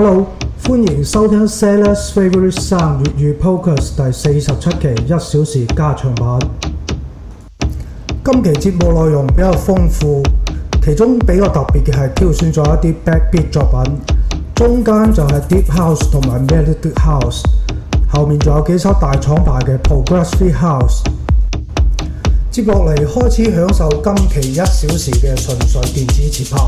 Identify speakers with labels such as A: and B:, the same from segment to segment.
A: Hello，欢迎收听《Sellers' Favorite Song》粤语 p o c u s 第四十七期一小时加长版。今期节目内容比较丰富，其中比较特别嘅系挑选咗一啲 b c d Beat 作品，中间就系 Deep House 同埋 m e l o d y House，后面仲有几首大厂牌嘅 Progressive House。接落嚟开始享受今期一小时嘅纯粹电子节拍。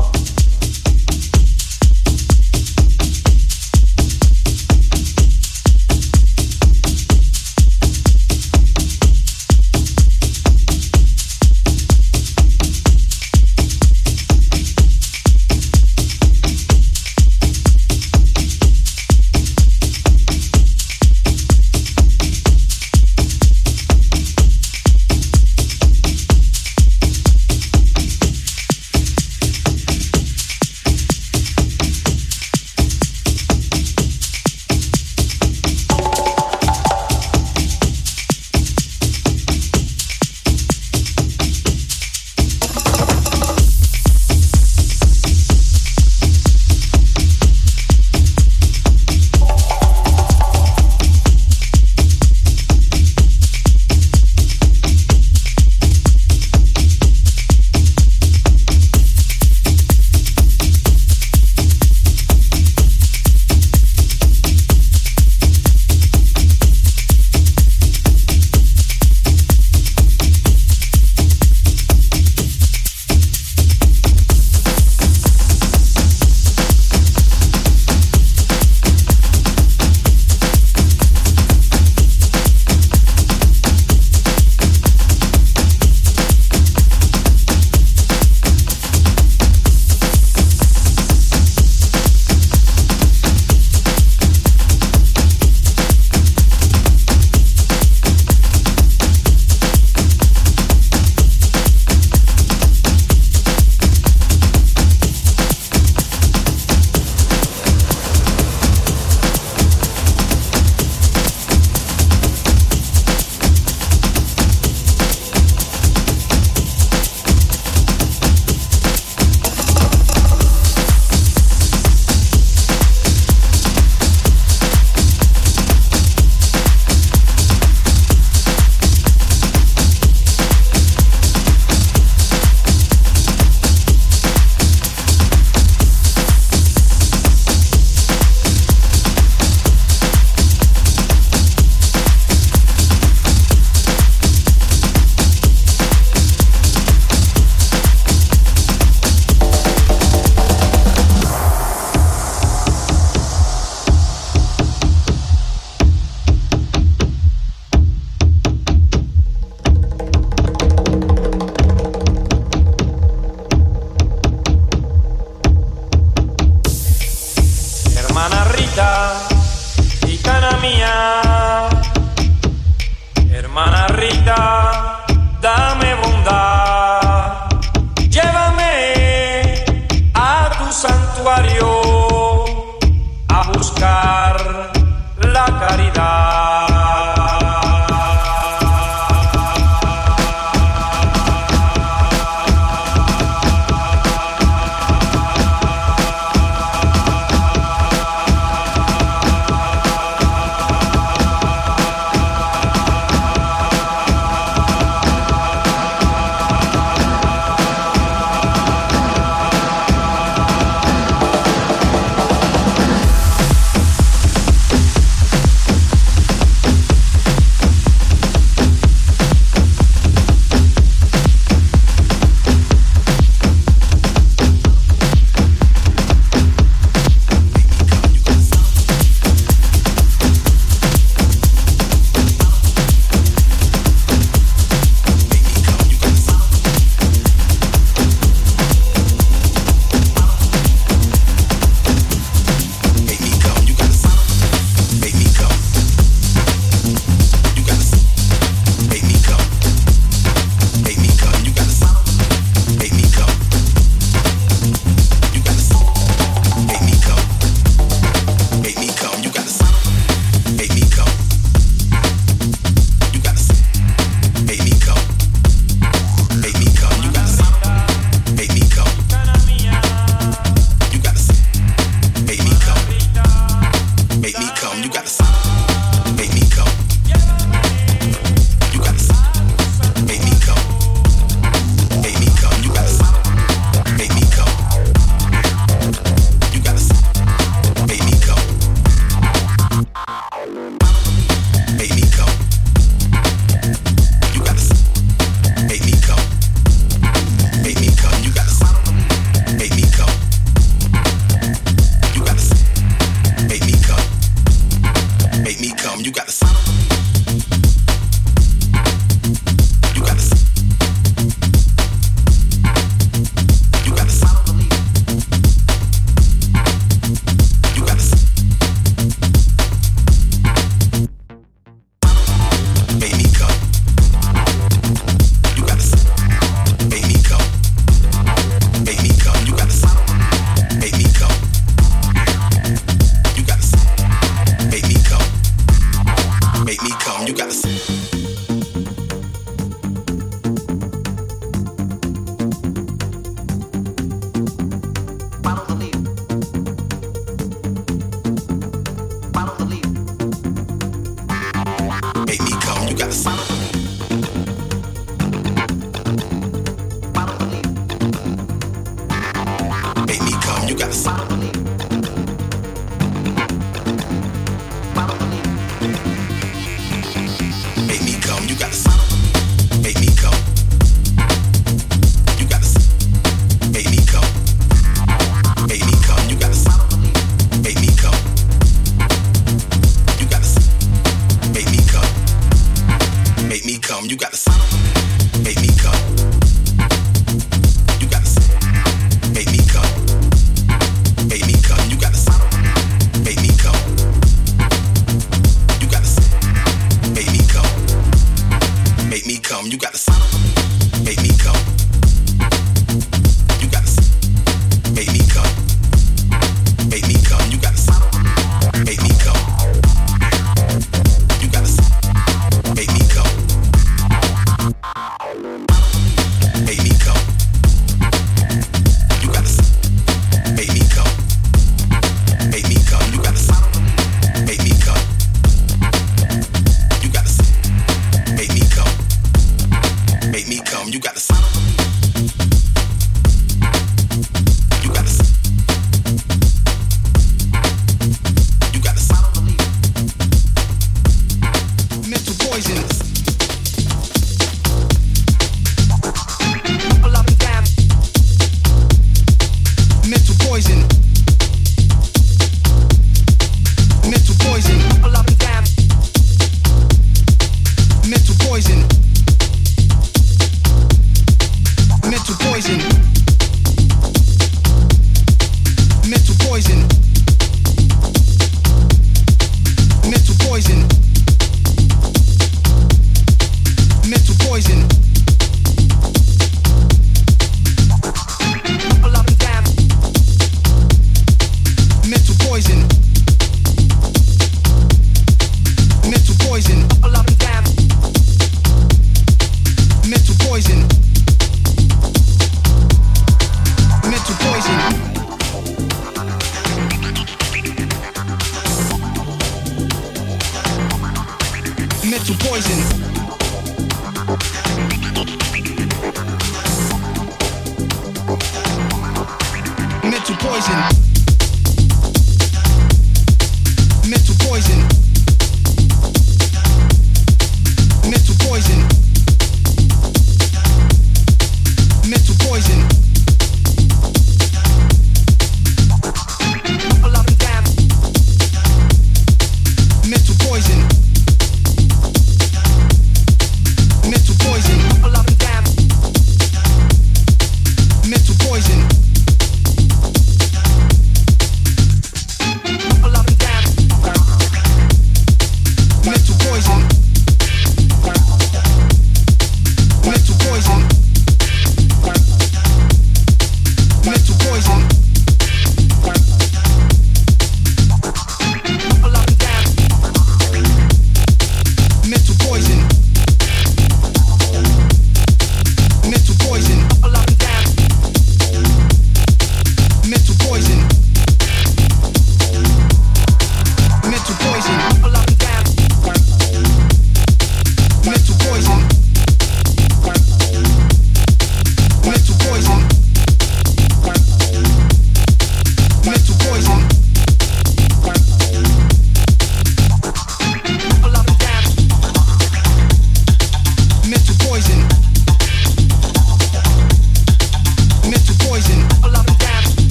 B: You got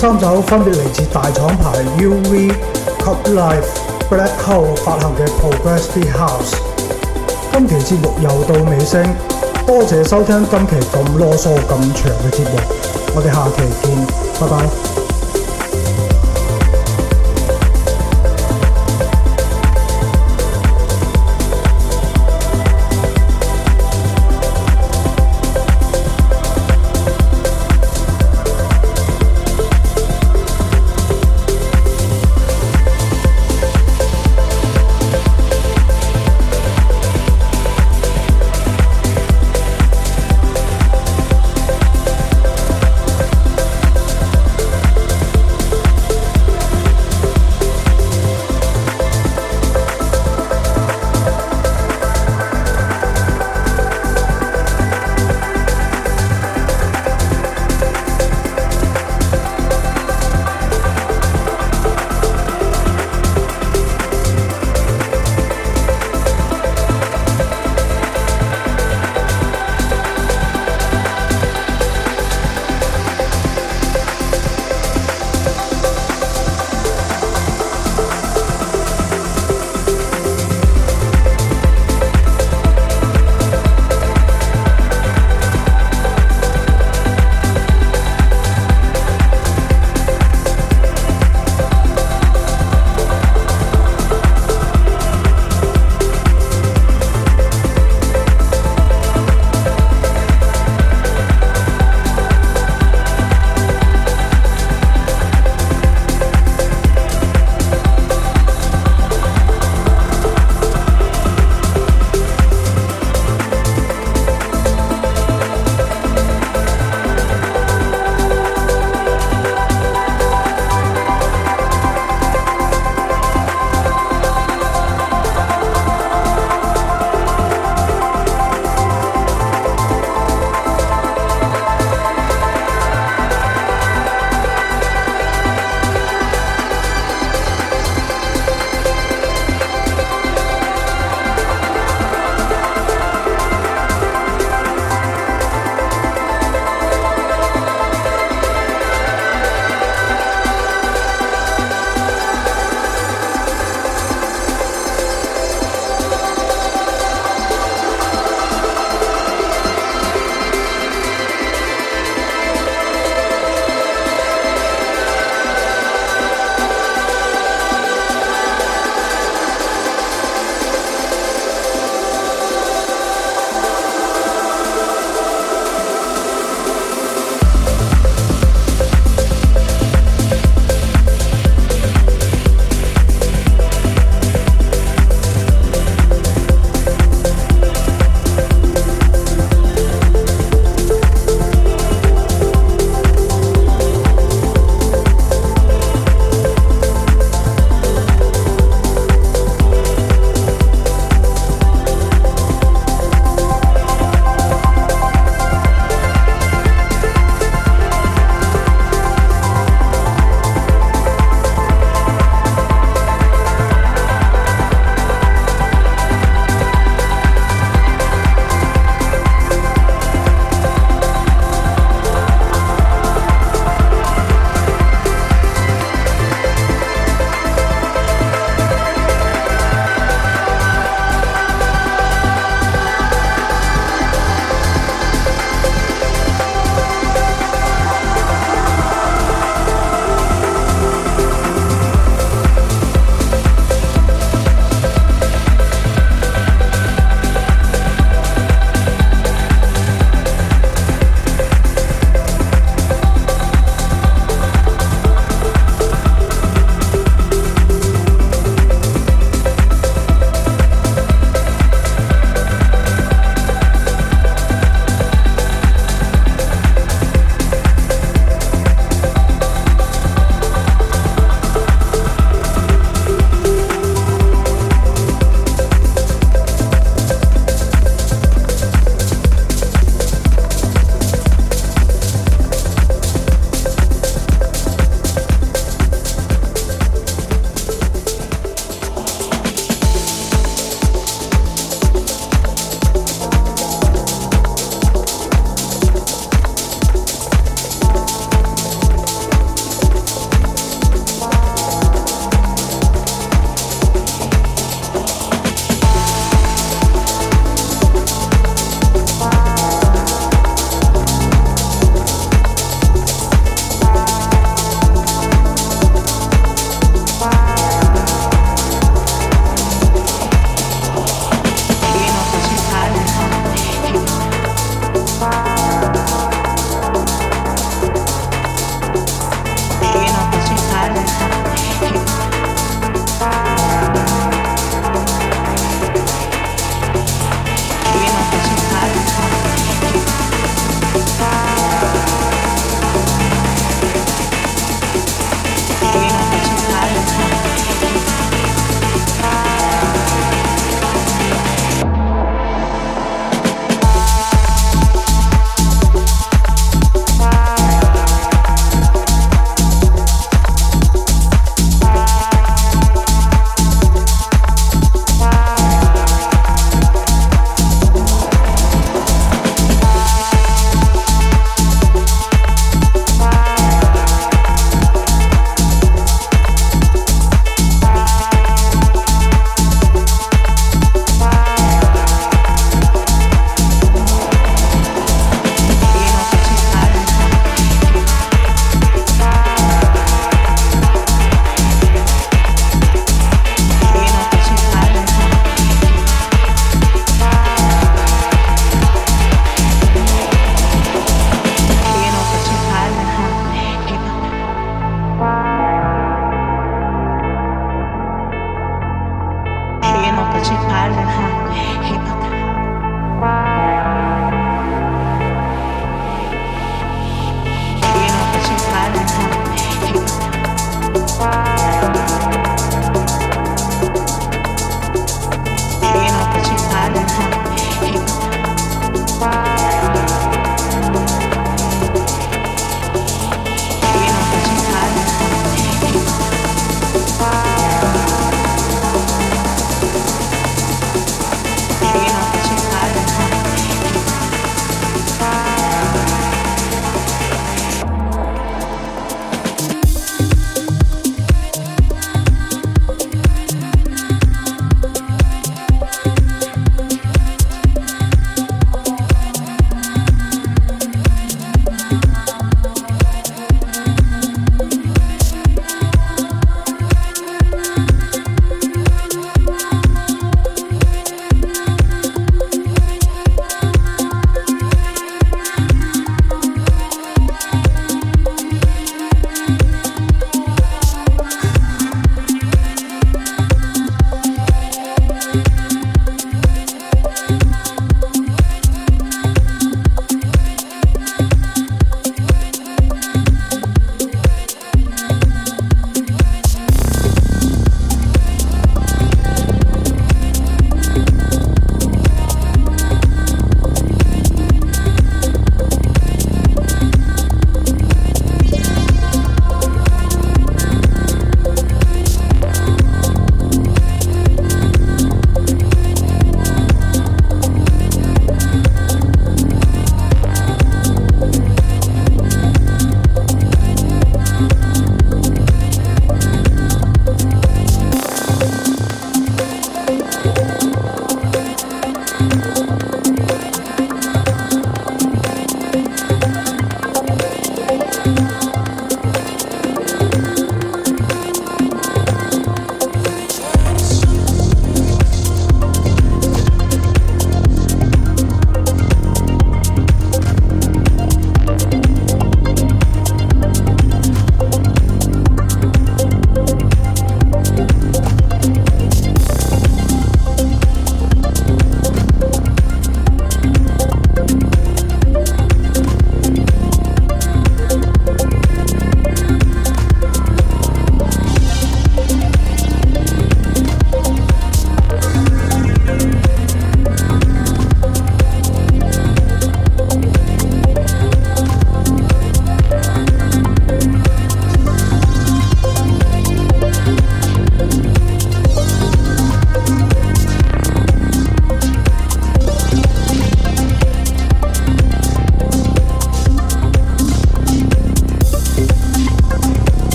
C: 三首分別嚟自大廠牌 UV、c l u p Life、Black Hole 發行嘅 Progressive House。今期節目又到尾聲，多謝收聽今期咁啰嗦、咁長嘅節目，我哋下期見，拜拜。